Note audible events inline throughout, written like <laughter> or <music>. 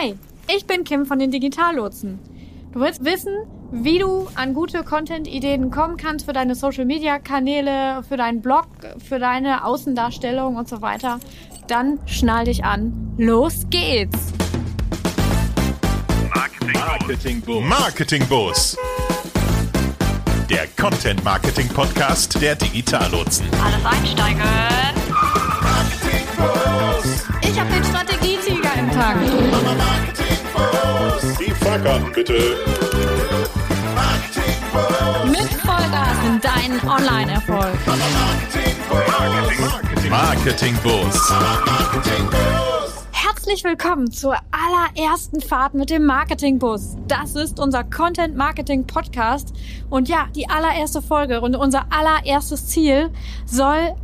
Hi, ich bin Kim von den Digitallotsen. Du willst wissen, wie du an gute Content-Ideen kommen kannst für deine Social-Media-Kanäle, für deinen Blog, für deine Außendarstellung und so weiter? Dann schnall dich an. Los geht's! Marketing Boost. Marketing Boost. Der Content Marketing Podcast der Digitallotsen. Alles einsteigen. Im Tag. Marketing. Die Fahrkarten bitte. Mit Vollgas in deinen Online-Erfolg. Marketing, Marketing Boost. Marketing. Herzlich willkommen zur allerersten Fahrt mit dem Marketingbus. Das ist unser Content Marketing Podcast. Und ja, die allererste Folge und unser allererstes Ziel soll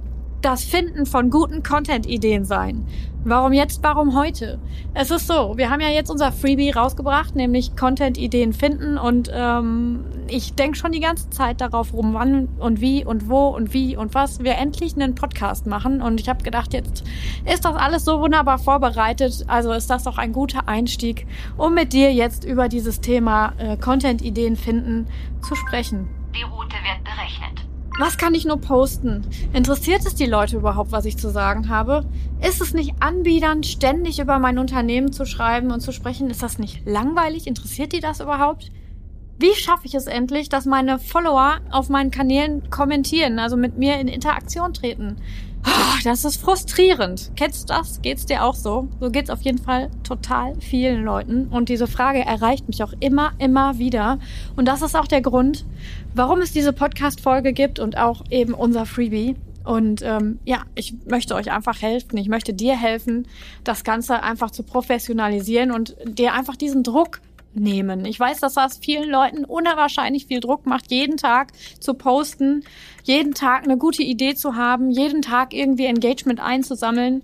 das Finden von guten Content-Ideen sein. Warum jetzt, warum heute? Es ist so, wir haben ja jetzt unser Freebie rausgebracht, nämlich Content-Ideen finden und ähm, ich denke schon die ganze Zeit darauf rum, wann und wie und wo und wie und was wir endlich einen Podcast machen und ich habe gedacht, jetzt ist das alles so wunderbar vorbereitet, also ist das doch ein guter Einstieg, um mit dir jetzt über dieses Thema äh, Content-Ideen finden zu sprechen. Die Route wird berechnet. Was kann ich nur posten? Interessiert es die Leute überhaupt, was ich zu sagen habe? Ist es nicht anbiedernd, ständig über mein Unternehmen zu schreiben und zu sprechen? Ist das nicht langweilig? Interessiert die das überhaupt? Wie schaffe ich es endlich, dass meine Follower auf meinen Kanälen kommentieren, also mit mir in Interaktion treten? Oh, das ist frustrierend. Kennst du das? Geht's dir auch so? So geht's auf jeden Fall total vielen Leuten. Und diese Frage erreicht mich auch immer, immer wieder. Und das ist auch der Grund, warum es diese Podcast-Folge gibt und auch eben unser Freebie. Und ähm, ja, ich möchte euch einfach helfen. Ich möchte dir helfen, das Ganze einfach zu professionalisieren und dir einfach diesen Druck nehmen. Ich weiß, dass das vielen Leuten unwahrscheinlich viel Druck macht, jeden Tag zu posten, jeden Tag eine gute Idee zu haben, jeden Tag irgendwie Engagement einzusammeln.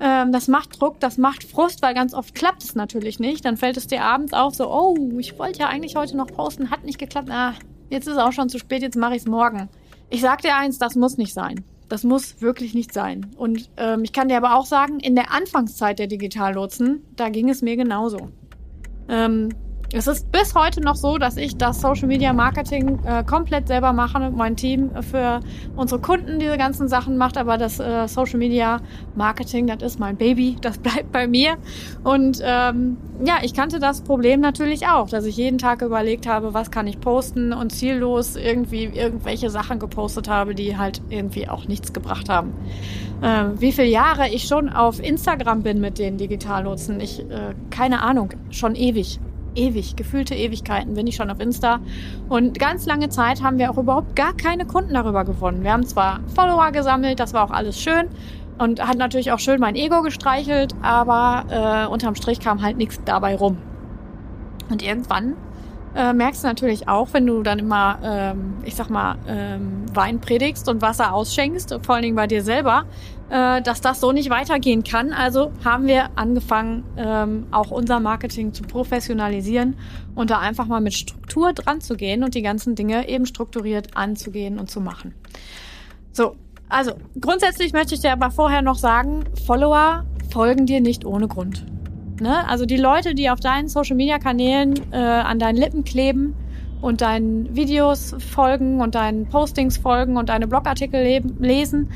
Ähm, das macht Druck, das macht Frust, weil ganz oft klappt es natürlich nicht. Dann fällt es dir abends auf, so, oh, ich wollte ja eigentlich heute noch posten, hat nicht geklappt. Ah, jetzt ist es auch schon zu spät, jetzt mache ich es morgen. Ich sag dir eins, das muss nicht sein. Das muss wirklich nicht sein. Und ähm, ich kann dir aber auch sagen, in der Anfangszeit der Digitallotsen, da ging es mir genauso. Ähm, es ist bis heute noch so, dass ich das Social Media Marketing äh, komplett selber mache. Mein Team für unsere Kunden diese ganzen Sachen macht, aber das äh, Social Media Marketing, das ist mein Baby, das <laughs> bleibt bei mir. Und ähm, ja, ich kannte das Problem natürlich auch, dass ich jeden Tag überlegt habe, was kann ich posten und ziellos irgendwie irgendwelche Sachen gepostet habe, die halt irgendwie auch nichts gebracht haben. Ähm, wie viele Jahre ich schon auf Instagram bin mit den Digitallotsen, ich äh, keine Ahnung, schon ewig ewig, gefühlte Ewigkeiten bin ich schon auf Insta. Und ganz lange Zeit haben wir auch überhaupt gar keine Kunden darüber gewonnen. Wir haben zwar Follower gesammelt, das war auch alles schön und hat natürlich auch schön mein Ego gestreichelt, aber äh, unterm Strich kam halt nichts dabei rum. Und irgendwann äh, merkst du natürlich auch, wenn du dann immer, ähm, ich sag mal, ähm, Wein predigst und Wasser ausschenkst, vor allen Dingen bei dir selber, äh, dass das so nicht weitergehen kann. Also haben wir angefangen, ähm, auch unser Marketing zu professionalisieren und da einfach mal mit Struktur dran zu gehen und die ganzen Dinge eben strukturiert anzugehen und zu machen. So, also grundsätzlich möchte ich dir aber vorher noch sagen, Follower folgen dir nicht ohne Grund. Ne? Also die Leute, die auf deinen Social-Media-Kanälen äh, an deinen Lippen kleben und deinen Videos folgen und deinen Postings folgen und deine Blogartikel lesen,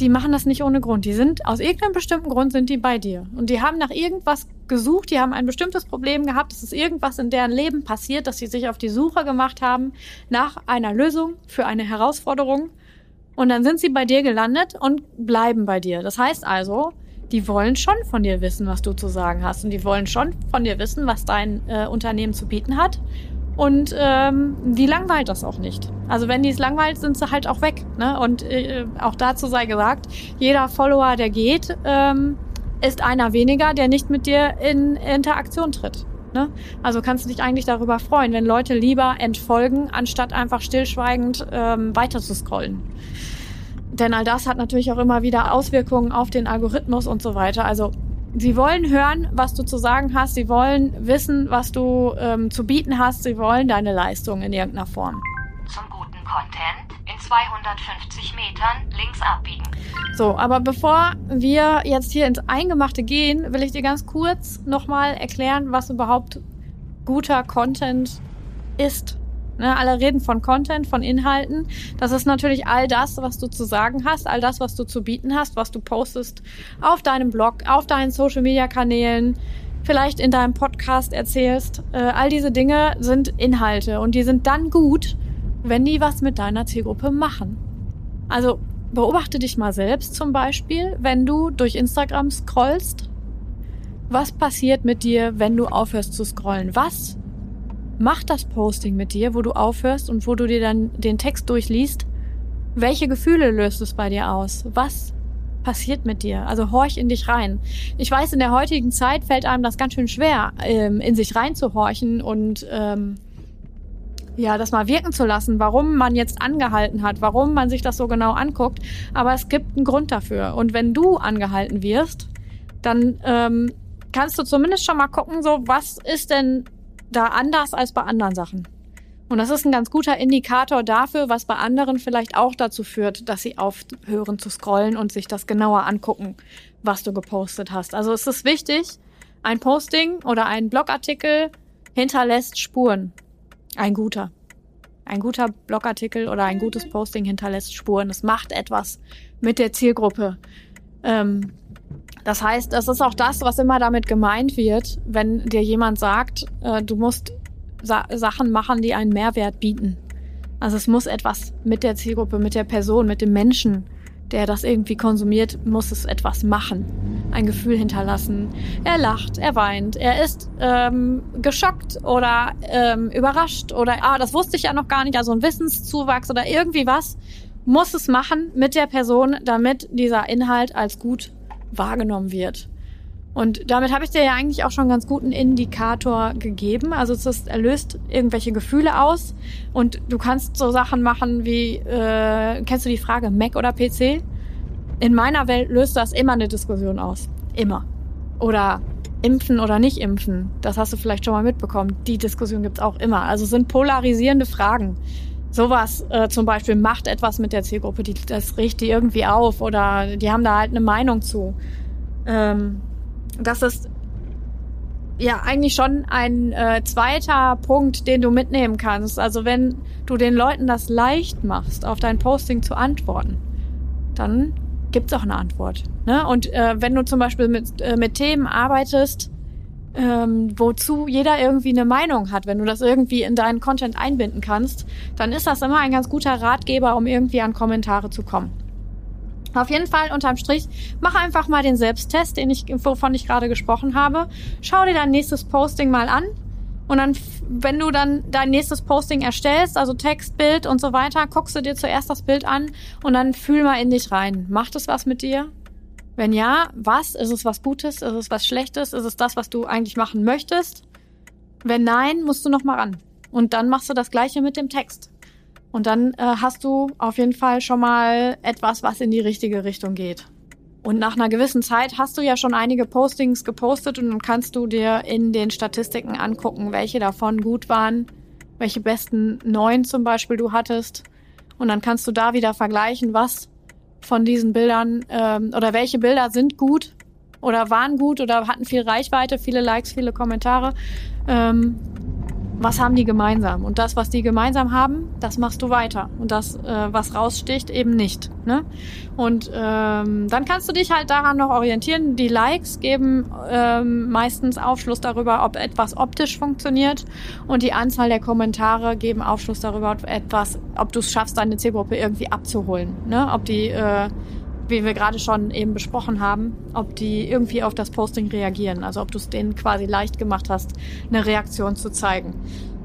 die machen das nicht ohne Grund. Die sind aus irgendeinem bestimmten Grund sind die bei dir und die haben nach irgendwas gesucht. Die haben ein bestimmtes Problem gehabt. Es ist irgendwas in deren Leben passiert, dass sie sich auf die Suche gemacht haben nach einer Lösung für eine Herausforderung. Und dann sind sie bei dir gelandet und bleiben bei dir. Das heißt also, die wollen schon von dir wissen, was du zu sagen hast. Und die wollen schon von dir wissen, was dein äh, Unternehmen zu bieten hat. Und ähm, die langweilt das auch nicht. Also wenn die es langweilt, sind sie halt auch weg. Ne? Und äh, auch dazu sei gesagt, jeder Follower, der geht, ähm, ist einer weniger, der nicht mit dir in Interaktion tritt. Ne? Also kannst du dich eigentlich darüber freuen, wenn Leute lieber entfolgen, anstatt einfach stillschweigend ähm, weiter zu scrollen. Denn all das hat natürlich auch immer wieder Auswirkungen auf den Algorithmus und so weiter. Also sie wollen hören, was du zu sagen hast. Sie wollen wissen, was du ähm, zu bieten hast. Sie wollen deine Leistung in irgendeiner Form. Zum guten Content In 250 Metern links abbiegen. So, aber bevor wir jetzt hier ins Eingemachte gehen, will ich dir ganz kurz nochmal erklären, was überhaupt guter Content ist. Ne, alle reden von Content, von Inhalten. Das ist natürlich all das, was du zu sagen hast, all das, was du zu bieten hast, was du postest auf deinem Blog, auf deinen Social-Media-Kanälen, vielleicht in deinem Podcast erzählst. Äh, all diese Dinge sind Inhalte und die sind dann gut, wenn die was mit deiner Zielgruppe machen. Also beobachte dich mal selbst zum Beispiel, wenn du durch Instagram scrollst. Was passiert mit dir, wenn du aufhörst zu scrollen? Was macht das Posting mit dir, wo du aufhörst und wo du dir dann den Text durchliest? Welche Gefühle löst es bei dir aus? Was passiert mit dir? Also horch in dich rein. Ich weiß, in der heutigen Zeit fällt einem das ganz schön schwer, ähm, in sich reinzuhorchen und ähm, ja, das mal wirken zu lassen, warum man jetzt angehalten hat, warum man sich das so genau anguckt. Aber es gibt einen Grund dafür. Und wenn du angehalten wirst, dann ähm, kannst du zumindest schon mal gucken, so was ist denn da anders als bei anderen Sachen. Und das ist ein ganz guter Indikator dafür, was bei anderen vielleicht auch dazu führt, dass sie aufhören zu scrollen und sich das genauer angucken, was du gepostet hast. Also es ist wichtig, ein Posting oder ein Blogartikel hinterlässt Spuren. Ein guter. Ein guter Blogartikel oder ein gutes Posting hinterlässt Spuren. Es macht etwas mit der Zielgruppe. Ähm, das heißt, das ist auch das, was immer damit gemeint wird, wenn dir jemand sagt, äh, du musst Sa Sachen machen, die einen Mehrwert bieten. Also es muss etwas mit der Zielgruppe, mit der Person, mit dem Menschen der das irgendwie konsumiert, muss es etwas machen, ein Gefühl hinterlassen. Er lacht, er weint, er ist ähm, geschockt oder ähm, überrascht oder ah, das wusste ich ja noch gar nicht, also ein Wissenszuwachs oder irgendwie was muss es machen mit der Person, damit dieser Inhalt als gut wahrgenommen wird. Und damit habe ich dir ja eigentlich auch schon ganz guten Indikator gegeben. Also es ist, er löst irgendwelche Gefühle aus und du kannst so Sachen machen wie, äh, kennst du die Frage Mac oder PC? In meiner Welt löst das immer eine Diskussion aus. Immer. Oder impfen oder nicht impfen. Das hast du vielleicht schon mal mitbekommen. Die Diskussion gibt's auch immer. Also es sind polarisierende Fragen. Sowas äh, zum Beispiel macht etwas mit der Zielgruppe, die, das riecht die irgendwie auf oder die haben da halt eine Meinung zu. Ähm, das ist ja eigentlich schon ein äh, zweiter Punkt, den du mitnehmen kannst. Also wenn du den Leuten das leicht machst, auf dein Posting zu antworten, dann gibt's auch eine Antwort. Ne? Und äh, wenn du zum Beispiel mit, äh, mit Themen arbeitest, ähm, wozu jeder irgendwie eine Meinung hat, wenn du das irgendwie in deinen Content einbinden kannst, dann ist das immer ein ganz guter Ratgeber, um irgendwie an Kommentare zu kommen. Auf jeden Fall unterm Strich, mach einfach mal den Selbsttest, den ich, wovon ich gerade gesprochen habe. Schau dir dein nächstes Posting mal an. Und dann, wenn du dann dein nächstes Posting erstellst, also Text, Bild und so weiter, guckst du dir zuerst das Bild an und dann fühl mal in dich rein. Macht es was mit dir? Wenn ja, was? Ist es was Gutes? Ist es was Schlechtes? Ist es das, was du eigentlich machen möchtest? Wenn nein, musst du noch mal ran. Und dann machst du das Gleiche mit dem Text. Und dann äh, hast du auf jeden Fall schon mal etwas, was in die richtige Richtung geht. Und nach einer gewissen Zeit hast du ja schon einige Postings gepostet und dann kannst du dir in den Statistiken angucken, welche davon gut waren, welche besten neun zum Beispiel du hattest. Und dann kannst du da wieder vergleichen, was von diesen Bildern ähm, oder welche Bilder sind gut oder waren gut oder hatten viel Reichweite, viele Likes, viele Kommentare. Ähm, was haben die gemeinsam? Und das, was die gemeinsam haben, das machst du weiter. Und das, äh, was raussticht, eben nicht. Ne? Und ähm, dann kannst du dich halt daran noch orientieren. Die Likes geben ähm, meistens Aufschluss darüber, ob etwas optisch funktioniert. Und die Anzahl der Kommentare geben Aufschluss darüber, ob ob du es schaffst, deine Zielgruppe irgendwie abzuholen. Ne? Ob die äh, wie wir gerade schon eben besprochen haben, ob die irgendwie auf das Posting reagieren. Also ob du es denen quasi leicht gemacht hast, eine Reaktion zu zeigen.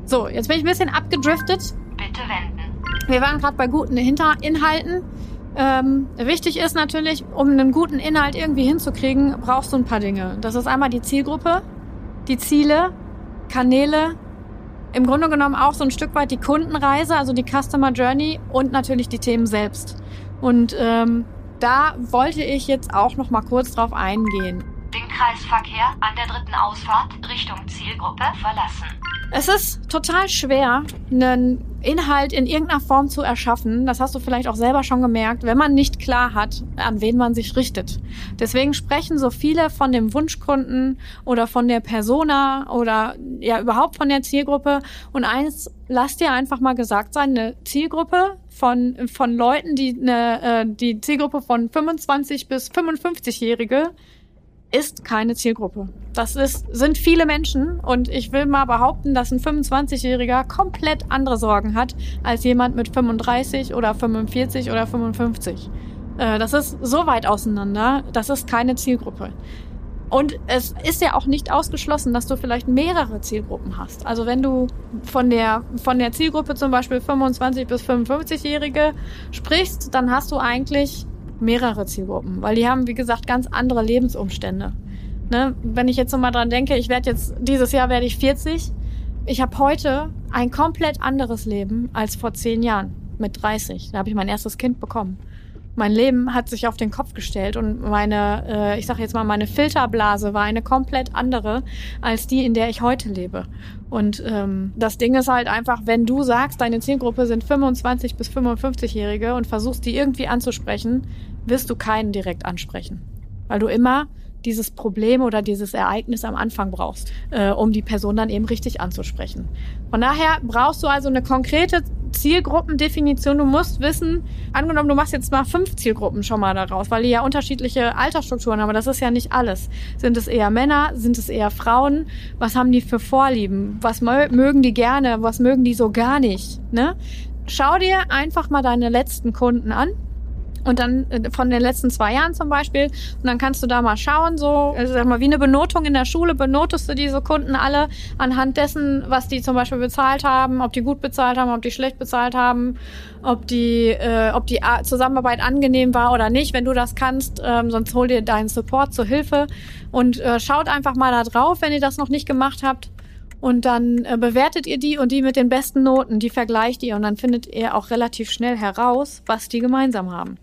So, jetzt bin ich ein bisschen abgedriftet. Bitte wenden. Wir waren gerade bei guten Hinter Inhalten. Ähm, wichtig ist natürlich, um einen guten Inhalt irgendwie hinzukriegen, brauchst du ein paar Dinge. Das ist einmal die Zielgruppe, die Ziele, Kanäle, im Grunde genommen auch so ein Stück weit die Kundenreise, also die Customer Journey und natürlich die Themen selbst. Und ähm, da wollte ich jetzt auch noch mal kurz drauf eingehen. Den Kreisverkehr an der dritten Ausfahrt Richtung Zielgruppe verlassen. Es ist total schwer, einen Inhalt in irgendeiner Form zu erschaffen. Das hast du vielleicht auch selber schon gemerkt, wenn man nicht klar hat, an wen man sich richtet. Deswegen sprechen so viele von dem Wunschkunden oder von der Persona oder ja überhaupt von der Zielgruppe. Und eins, lass dir einfach mal gesagt sein, eine Zielgruppe von, von Leuten, die eine, äh, die Zielgruppe von 25 bis 55-Jährige ist keine Zielgruppe. Das ist, sind viele Menschen und ich will mal behaupten, dass ein 25-Jähriger komplett andere Sorgen hat als jemand mit 35 oder 45 oder 55. Äh, das ist so weit auseinander, das ist keine Zielgruppe. Und es ist ja auch nicht ausgeschlossen, dass du vielleicht mehrere Zielgruppen hast. Also wenn du von der, von der Zielgruppe zum Beispiel 25 bis 55-Jährige sprichst, dann hast du eigentlich mehrere Zielgruppen, weil die haben, wie gesagt, ganz andere Lebensumstände. Ne? Wenn ich jetzt so mal dran denke, ich werde jetzt, dieses Jahr werde ich 40. Ich habe heute ein komplett anderes Leben als vor zehn Jahren mit 30. Da habe ich mein erstes Kind bekommen. Mein Leben hat sich auf den Kopf gestellt und meine, äh, ich sage jetzt mal, meine Filterblase war eine komplett andere als die, in der ich heute lebe. Und ähm, das Ding ist halt einfach, wenn du sagst, deine Zielgruppe sind 25 bis 55-Jährige und versuchst die irgendwie anzusprechen, wirst du keinen direkt ansprechen. Weil du immer dieses Problem oder dieses Ereignis am Anfang brauchst, äh, um die Person dann eben richtig anzusprechen. Von daher brauchst du also eine konkrete Zielgruppendefinition. Du musst wissen, angenommen, du machst jetzt mal fünf Zielgruppen schon mal daraus, weil die ja unterschiedliche Altersstrukturen haben, aber das ist ja nicht alles. Sind es eher Männer? Sind es eher Frauen? Was haben die für Vorlieben? Was mögen die gerne? Was mögen die so gar nicht? Ne? Schau dir einfach mal deine letzten Kunden an und dann äh, von den letzten zwei Jahren zum Beispiel. Und dann kannst du da mal schauen, so, also sag mal, wie eine Benotung in der Schule, benotest du diese Kunden alle anhand dessen, was die zum Beispiel bezahlt haben, ob die gut bezahlt haben, ob die schlecht bezahlt haben, ob die, äh, ob die Zusammenarbeit angenehm war oder nicht. Wenn du das kannst, ähm, sonst hol dir deinen Support zur Hilfe und äh, schaut einfach mal da drauf, wenn ihr das noch nicht gemacht habt. Und dann äh, bewertet ihr die und die mit den besten Noten, die vergleicht ihr und dann findet ihr auch relativ schnell heraus, was die gemeinsam haben.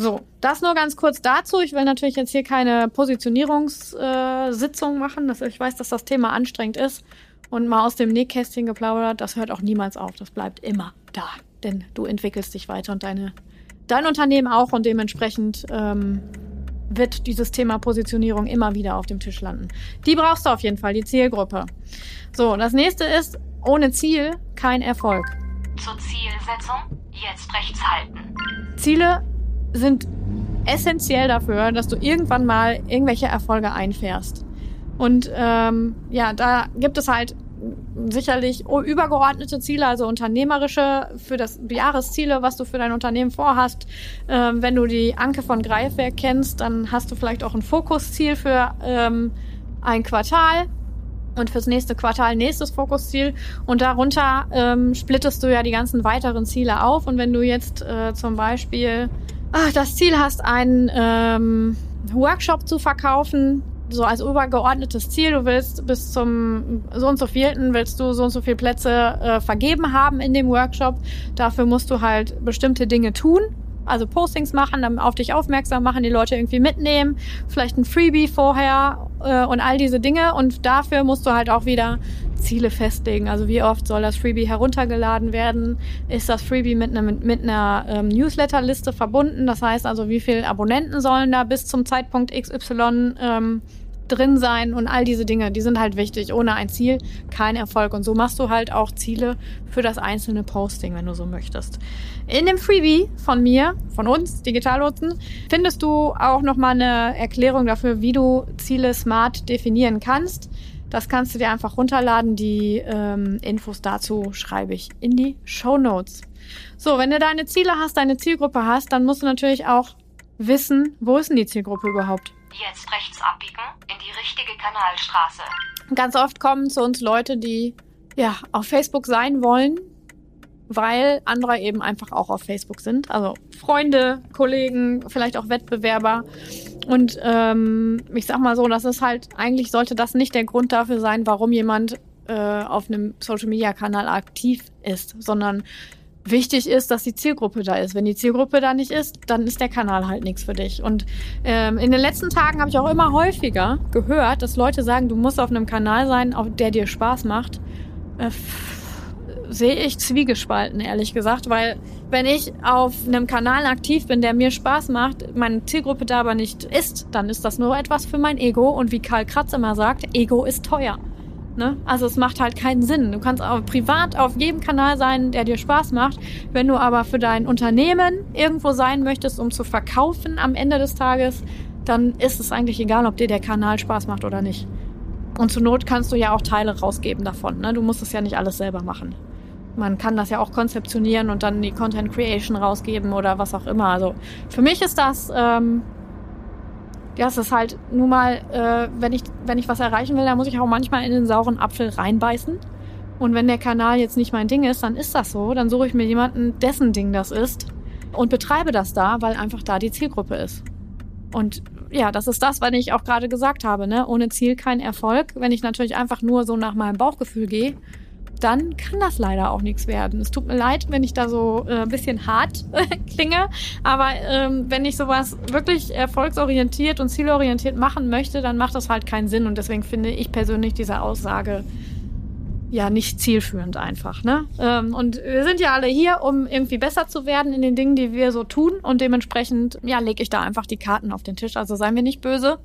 So, das nur ganz kurz dazu. Ich will natürlich jetzt hier keine Positionierungssitzung äh, machen. Das, ich weiß, dass das Thema anstrengend ist. Und mal aus dem Nähkästchen geplaudert, das hört auch niemals auf. Das bleibt immer da. Denn du entwickelst dich weiter und deine, dein Unternehmen auch. Und dementsprechend ähm, wird dieses Thema Positionierung immer wieder auf dem Tisch landen. Die brauchst du auf jeden Fall, die Zielgruppe. So, das nächste ist, ohne Ziel kein Erfolg. Zur Zielsetzung jetzt rechts halten. Ziele sind essentiell dafür, dass du irgendwann mal irgendwelche Erfolge einfährst. Und ähm, ja, da gibt es halt sicherlich übergeordnete Ziele, also unternehmerische für das Jahresziele, was du für dein Unternehmen vorhast. Ähm, wenn du die Anke von Greifwerk kennst, dann hast du vielleicht auch ein Fokusziel für ähm, ein Quartal und fürs nächste Quartal nächstes Fokusziel. Und darunter ähm, splittest du ja die ganzen weiteren Ziele auf. Und wenn du jetzt äh, zum Beispiel ach, das Ziel hast, einen ähm, Workshop zu verkaufen, so als übergeordnetes Ziel, du willst bis zum so und so vielten willst du so und so viele Plätze äh, vergeben haben in dem Workshop. Dafür musst du halt bestimmte Dinge tun. Also Postings machen, dann auf dich aufmerksam machen, die Leute irgendwie mitnehmen, vielleicht ein Freebie vorher äh, und all diese Dinge. Und dafür musst du halt auch wieder Ziele festlegen. Also wie oft soll das Freebie heruntergeladen werden? Ist das Freebie mit einer, mit einer ähm, Newsletterliste verbunden? Das heißt also, wie viele Abonnenten sollen da bis zum Zeitpunkt XY ähm, drin sein und all diese Dinge, die sind halt wichtig. Ohne ein Ziel kein Erfolg. Und so machst du halt auch Ziele für das einzelne Posting, wenn du so möchtest. In dem Freebie von mir, von uns, Digitallotsen, findest du auch nochmal eine Erklärung dafür, wie du Ziele smart definieren kannst. Das kannst du dir einfach runterladen. Die ähm, Infos dazu schreibe ich in die Show Notes. So, wenn du deine Ziele hast, deine Zielgruppe hast, dann musst du natürlich auch wissen, wo ist denn die Zielgruppe überhaupt? Jetzt rechts abbiegen in die richtige Kanalstraße. Ganz oft kommen zu uns Leute, die ja auf Facebook sein wollen, weil andere eben einfach auch auf Facebook sind. Also Freunde, Kollegen, vielleicht auch Wettbewerber. Und ähm, ich sag mal so, das ist halt, eigentlich sollte das nicht der Grund dafür sein, warum jemand äh, auf einem Social-Media-Kanal aktiv ist, sondern wichtig ist, dass die Zielgruppe da ist. Wenn die Zielgruppe da nicht ist, dann ist der Kanal halt nichts für dich. Und ähm, in den letzten Tagen habe ich auch immer häufiger gehört, dass Leute sagen, du musst auf einem Kanal sein, auf der dir Spaß macht Äh, sehe ich zwiegespalten, ehrlich gesagt, weil wenn ich auf einem Kanal aktiv bin, der mir Spaß macht, meine Zielgruppe da aber nicht ist, dann ist das nur etwas für mein Ego. Und wie Karl Kratz immer sagt, Ego ist teuer. Ne? Also es macht halt keinen Sinn. Du kannst auch privat auf jedem Kanal sein, der dir Spaß macht. Wenn du aber für dein Unternehmen irgendwo sein möchtest, um zu verkaufen am Ende des Tages, dann ist es eigentlich egal, ob dir der Kanal Spaß macht oder nicht. Und zur Not kannst du ja auch Teile rausgeben davon. Ne? Du musst es ja nicht alles selber machen. Man kann das ja auch konzeptionieren und dann die Content Creation rausgeben oder was auch immer. Also für mich ist das, ähm, ja, es ist halt nun mal, äh, wenn ich wenn ich was erreichen will, dann muss ich auch manchmal in den sauren Apfel reinbeißen. Und wenn der Kanal jetzt nicht mein Ding ist, dann ist das so. Dann suche ich mir jemanden, dessen Ding das ist und betreibe das da, weil einfach da die Zielgruppe ist. Und ja, das ist das, was ich auch gerade gesagt habe. Ne? Ohne Ziel kein Erfolg. Wenn ich natürlich einfach nur so nach meinem Bauchgefühl gehe, dann kann das leider auch nichts werden. Es tut mir leid, wenn ich da so äh, ein bisschen hart <laughs> klinge, aber ähm, wenn ich sowas wirklich erfolgsorientiert und zielorientiert machen möchte, dann macht das halt keinen Sinn und deswegen finde ich persönlich diese Aussage ja nicht zielführend einfach. Ne? Ähm, und wir sind ja alle hier, um irgendwie besser zu werden in den Dingen, die wir so tun und dementsprechend ja lege ich da einfach die Karten auf den Tisch. Also sei mir nicht böse.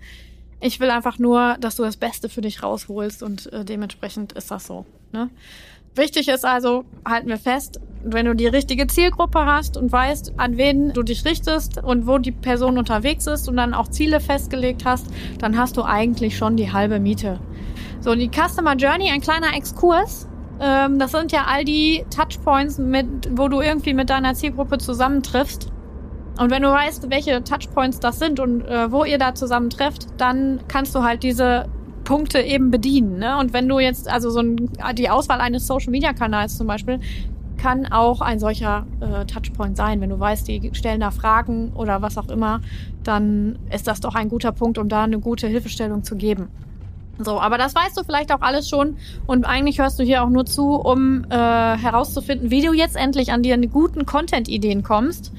Ich will einfach nur, dass du das Beste für dich rausholst und äh, dementsprechend ist das so. Ne? Wichtig ist also, halten wir fest, wenn du die richtige Zielgruppe hast und weißt, an wen du dich richtest und wo die Person unterwegs ist und dann auch Ziele festgelegt hast, dann hast du eigentlich schon die halbe Miete. So, die Customer Journey, ein kleiner Exkurs. Ähm, das sind ja all die Touchpoints, mit, wo du irgendwie mit deiner Zielgruppe zusammentriffst. Und wenn du weißt, welche Touchpoints das sind und äh, wo ihr da zusammen trefft, dann kannst du halt diese Punkte eben bedienen. Ne? Und wenn du jetzt, also so ein, die Auswahl eines Social Media Kanals zum Beispiel, kann auch ein solcher äh, Touchpoint sein. Wenn du weißt, die stellen da Fragen oder was auch immer, dann ist das doch ein guter Punkt, um da eine gute Hilfestellung zu geben. So, aber das weißt du vielleicht auch alles schon und eigentlich hörst du hier auch nur zu, um äh, herauszufinden, wie du jetzt endlich an dir guten Content-Ideen kommst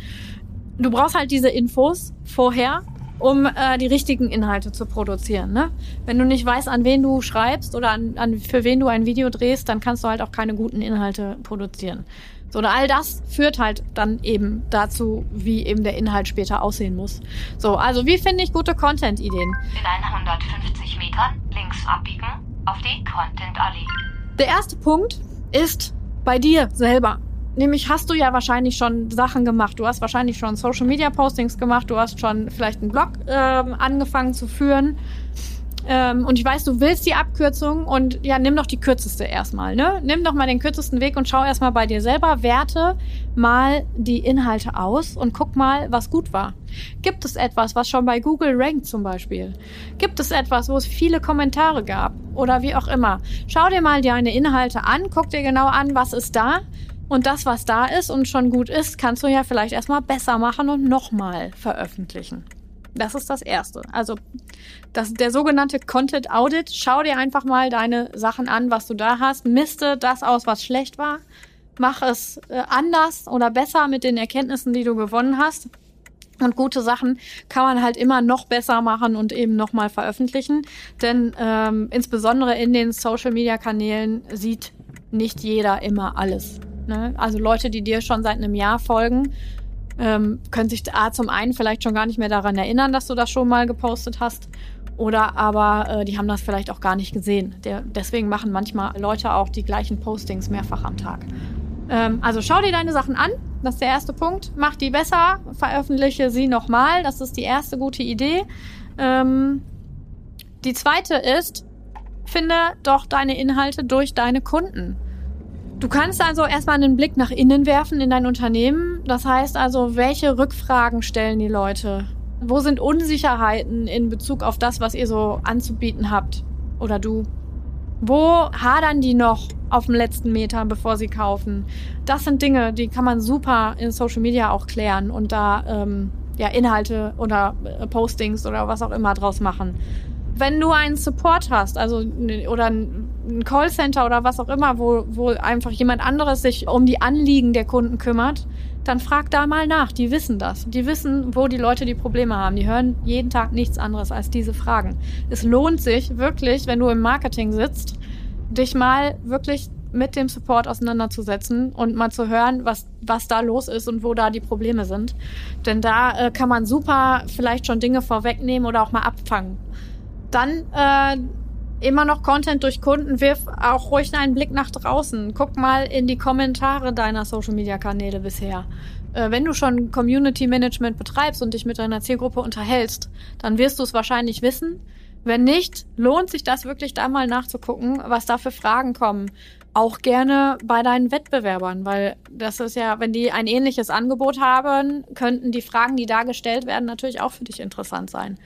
du brauchst halt diese Infos vorher, um äh, die richtigen Inhalte zu produzieren. Ne? Wenn du nicht weißt, an wen du schreibst oder an, an für wen du ein Video drehst, dann kannst du halt auch keine guten Inhalte produzieren. So, und all das führt halt dann eben dazu, wie eben der Inhalt später aussehen muss. So, also wie finde ich gute Content-Ideen? In 150 Metern links abbiegen auf die Content-Allee. Der erste Punkt ist bei dir selber. Nämlich hast du ja wahrscheinlich schon Sachen gemacht. Du hast wahrscheinlich schon Social Media Postings gemacht. Du hast schon vielleicht einen Blog ähm, angefangen zu führen. Ähm, und ich weiß, du willst die Abkürzung und ja, nimm doch die kürzeste erstmal, ne? Nimm doch mal den kürzesten Weg und schau erstmal bei dir selber, werte mal die Inhalte aus und guck mal, was gut war. Gibt es etwas, was schon bei Google rankt zum Beispiel? Gibt es etwas, wo es viele Kommentare gab? Oder wie auch immer. Schau dir mal deine Inhalte an, guck dir genau an, was ist da und das, was da ist und schon gut ist, kannst du ja vielleicht erstmal besser machen und nochmal veröffentlichen. Das ist das Erste. Also das, der sogenannte Content Audit. Schau dir einfach mal deine Sachen an, was du da hast. Miste das aus, was schlecht war. Mach es äh, anders oder besser mit den Erkenntnissen, die du gewonnen hast. Und gute Sachen kann man halt immer noch besser machen und eben nochmal veröffentlichen. Denn ähm, insbesondere in den Social-Media-Kanälen sieht nicht jeder immer alles. Ne? Also Leute, die dir schon seit einem Jahr folgen, ähm, können sich A, zum einen vielleicht schon gar nicht mehr daran erinnern, dass du das schon mal gepostet hast. Oder aber äh, die haben das vielleicht auch gar nicht gesehen. Der, deswegen machen manchmal Leute auch die gleichen Postings mehrfach am Tag. Ähm, also schau dir deine Sachen an. Das ist der erste Punkt. Mach die besser, veröffentliche sie nochmal. Das ist die erste gute Idee. Ähm, die zweite ist, finde doch deine Inhalte durch deine Kunden. Du kannst also erstmal einen Blick nach innen werfen in dein Unternehmen. Das heißt also, welche Rückfragen stellen die Leute? Wo sind Unsicherheiten in Bezug auf das, was ihr so anzubieten habt? Oder du? Wo hadern die noch auf dem letzten Meter, bevor sie kaufen? Das sind Dinge, die kann man super in Social Media auch klären und da ähm, ja Inhalte oder äh, Postings oder was auch immer draus machen. Wenn du einen Support hast, also oder ein Callcenter oder was auch immer, wo, wo einfach jemand anderes sich um die Anliegen der Kunden kümmert, dann frag da mal nach. Die wissen das. Die wissen, wo die Leute die Probleme haben. Die hören jeden Tag nichts anderes als diese Fragen. Es lohnt sich wirklich, wenn du im Marketing sitzt, dich mal wirklich mit dem Support auseinanderzusetzen und mal zu hören, was, was da los ist und wo da die Probleme sind. Denn da äh, kann man super vielleicht schon Dinge vorwegnehmen oder auch mal abfangen. Dann äh, immer noch Content durch Kunden, wirf auch ruhig einen Blick nach draußen. Guck mal in die Kommentare deiner Social-Media-Kanäle bisher. Äh, wenn du schon Community Management betreibst und dich mit deiner Zielgruppe unterhältst, dann wirst du es wahrscheinlich wissen. Wenn nicht, lohnt sich das wirklich da mal nachzugucken, was da für Fragen kommen. Auch gerne bei deinen Wettbewerbern, weil das ist ja, wenn die ein ähnliches Angebot haben, könnten die Fragen, die da gestellt werden, natürlich auch für dich interessant sein.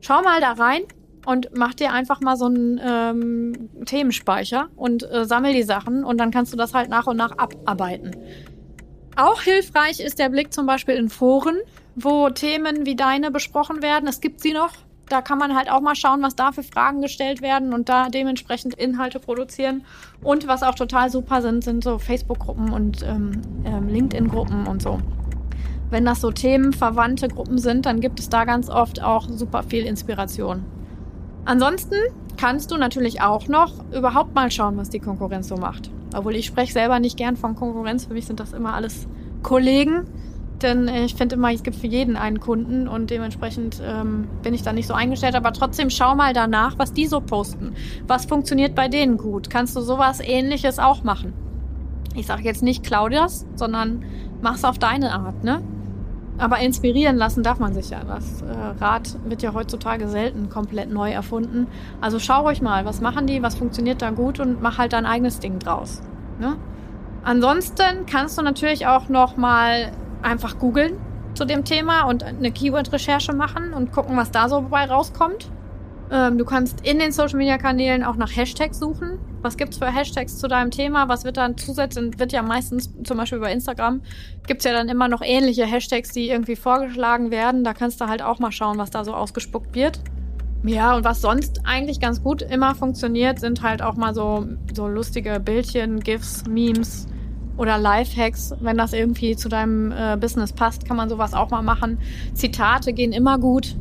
Schau mal da rein, und mach dir einfach mal so einen ähm, Themenspeicher und äh, sammel die Sachen und dann kannst du das halt nach und nach abarbeiten. Auch hilfreich ist der Blick zum Beispiel in Foren, wo Themen wie deine besprochen werden. Es gibt sie noch. Da kann man halt auch mal schauen, was da für Fragen gestellt werden und da dementsprechend Inhalte produzieren. Und was auch total super sind, sind so Facebook-Gruppen und ähm, ähm, LinkedIn-Gruppen und so. Wenn das so themenverwandte Gruppen sind, dann gibt es da ganz oft auch super viel Inspiration. Ansonsten kannst du natürlich auch noch überhaupt mal schauen, was die Konkurrenz so macht. Obwohl ich spreche selber nicht gern von Konkurrenz. Für mich sind das immer alles Kollegen. Denn ich finde immer, es gibt für jeden einen Kunden und dementsprechend ähm, bin ich da nicht so eingestellt. Aber trotzdem schau mal danach, was die so posten. Was funktioniert bei denen gut? Kannst du sowas ähnliches auch machen? Ich sage jetzt nicht Claudias, sondern mach's auf deine Art, ne? Aber inspirieren lassen darf man sich ja. Das äh, Rad wird ja heutzutage selten komplett neu erfunden. Also schau euch mal, was machen die, was funktioniert da gut und mach halt dein eigenes Ding draus. Ne? Ansonsten kannst du natürlich auch noch mal einfach googeln zu dem Thema und eine Keyword-Recherche machen und gucken, was da so bei rauskommt. Ähm, du kannst in den Social-Media-Kanälen auch nach Hashtags suchen. Was gibt's für Hashtags zu deinem Thema? Was wird dann zusätzlich, wird ja meistens, zum Beispiel über Instagram, gibt's ja dann immer noch ähnliche Hashtags, die irgendwie vorgeschlagen werden. Da kannst du halt auch mal schauen, was da so ausgespuckt wird. Ja, und was sonst eigentlich ganz gut immer funktioniert, sind halt auch mal so, so lustige Bildchen, GIFs, Memes oder Lifehacks. Wenn das irgendwie zu deinem äh, Business passt, kann man sowas auch mal machen. Zitate gehen immer gut.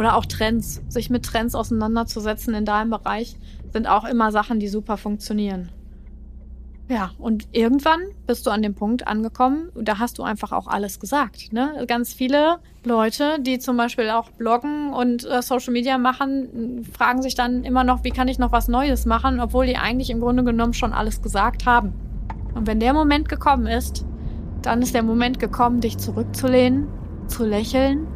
Oder auch Trends. Sich mit Trends auseinanderzusetzen in deinem Bereich sind auch immer Sachen, die super funktionieren. Ja, und irgendwann bist du an dem Punkt angekommen, da hast du einfach auch alles gesagt. Ne? Ganz viele Leute, die zum Beispiel auch bloggen und äh, Social Media machen, fragen sich dann immer noch, wie kann ich noch was Neues machen, obwohl die eigentlich im Grunde genommen schon alles gesagt haben. Und wenn der Moment gekommen ist, dann ist der Moment gekommen, dich zurückzulehnen, zu lächeln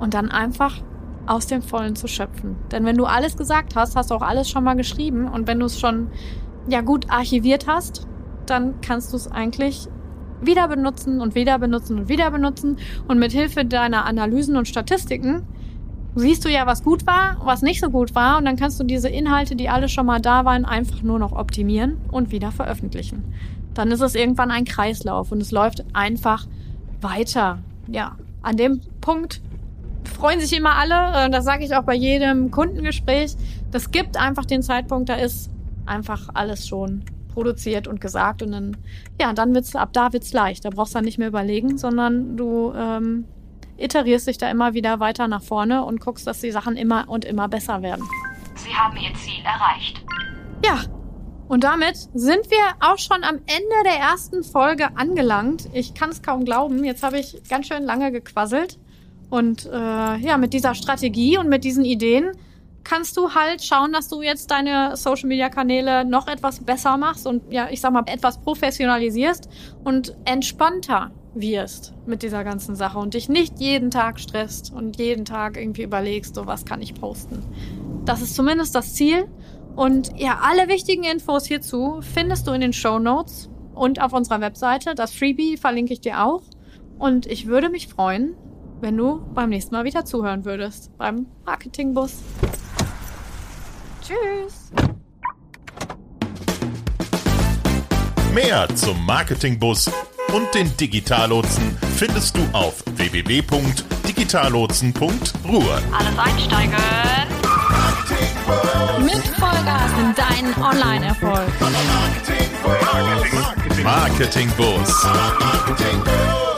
und dann einfach aus dem Vollen zu schöpfen. Denn wenn du alles gesagt hast, hast du auch alles schon mal geschrieben und wenn du es schon ja gut archiviert hast, dann kannst du es eigentlich wieder benutzen und wieder benutzen und wieder benutzen und mit Hilfe deiner Analysen und Statistiken siehst du ja, was gut war, was nicht so gut war und dann kannst du diese Inhalte, die alle schon mal da waren, einfach nur noch optimieren und wieder veröffentlichen. Dann ist es irgendwann ein Kreislauf und es läuft einfach weiter. Ja, an dem Punkt freuen sich immer alle. Äh, das sage ich auch bei jedem Kundengespräch. Das gibt einfach den Zeitpunkt, da ist einfach alles schon produziert und gesagt und dann, ja, dann wird's, ab da wird's leicht. Da brauchst du dann nicht mehr überlegen, sondern du ähm, iterierst dich da immer wieder weiter nach vorne und guckst, dass die Sachen immer und immer besser werden. Sie haben Ihr Ziel erreicht. Ja, und damit sind wir auch schon am Ende der ersten Folge angelangt. Ich kann es kaum glauben. Jetzt habe ich ganz schön lange gequasselt. Und äh, ja, mit dieser Strategie und mit diesen Ideen kannst du halt schauen, dass du jetzt deine Social Media Kanäle noch etwas besser machst und ja, ich sag mal, etwas professionalisierst und entspannter wirst mit dieser ganzen Sache und dich nicht jeden Tag stresst und jeden Tag irgendwie überlegst, so was kann ich posten. Das ist zumindest das Ziel. Und ja, alle wichtigen Infos hierzu findest du in den Show Notes und auf unserer Webseite. Das Freebie verlinke ich dir auch. Und ich würde mich freuen, wenn du beim nächsten Mal wieder zuhören würdest beim Marketingbus. Tschüss. Mehr zum Marketingbus und den Digitallotsen findest du auf www.digitallotsen.ruhr. Alles einsteigen. Mit Vollgas in deinen Online-Erfolg. Marketingbus. Marketingbus. Marketingbus.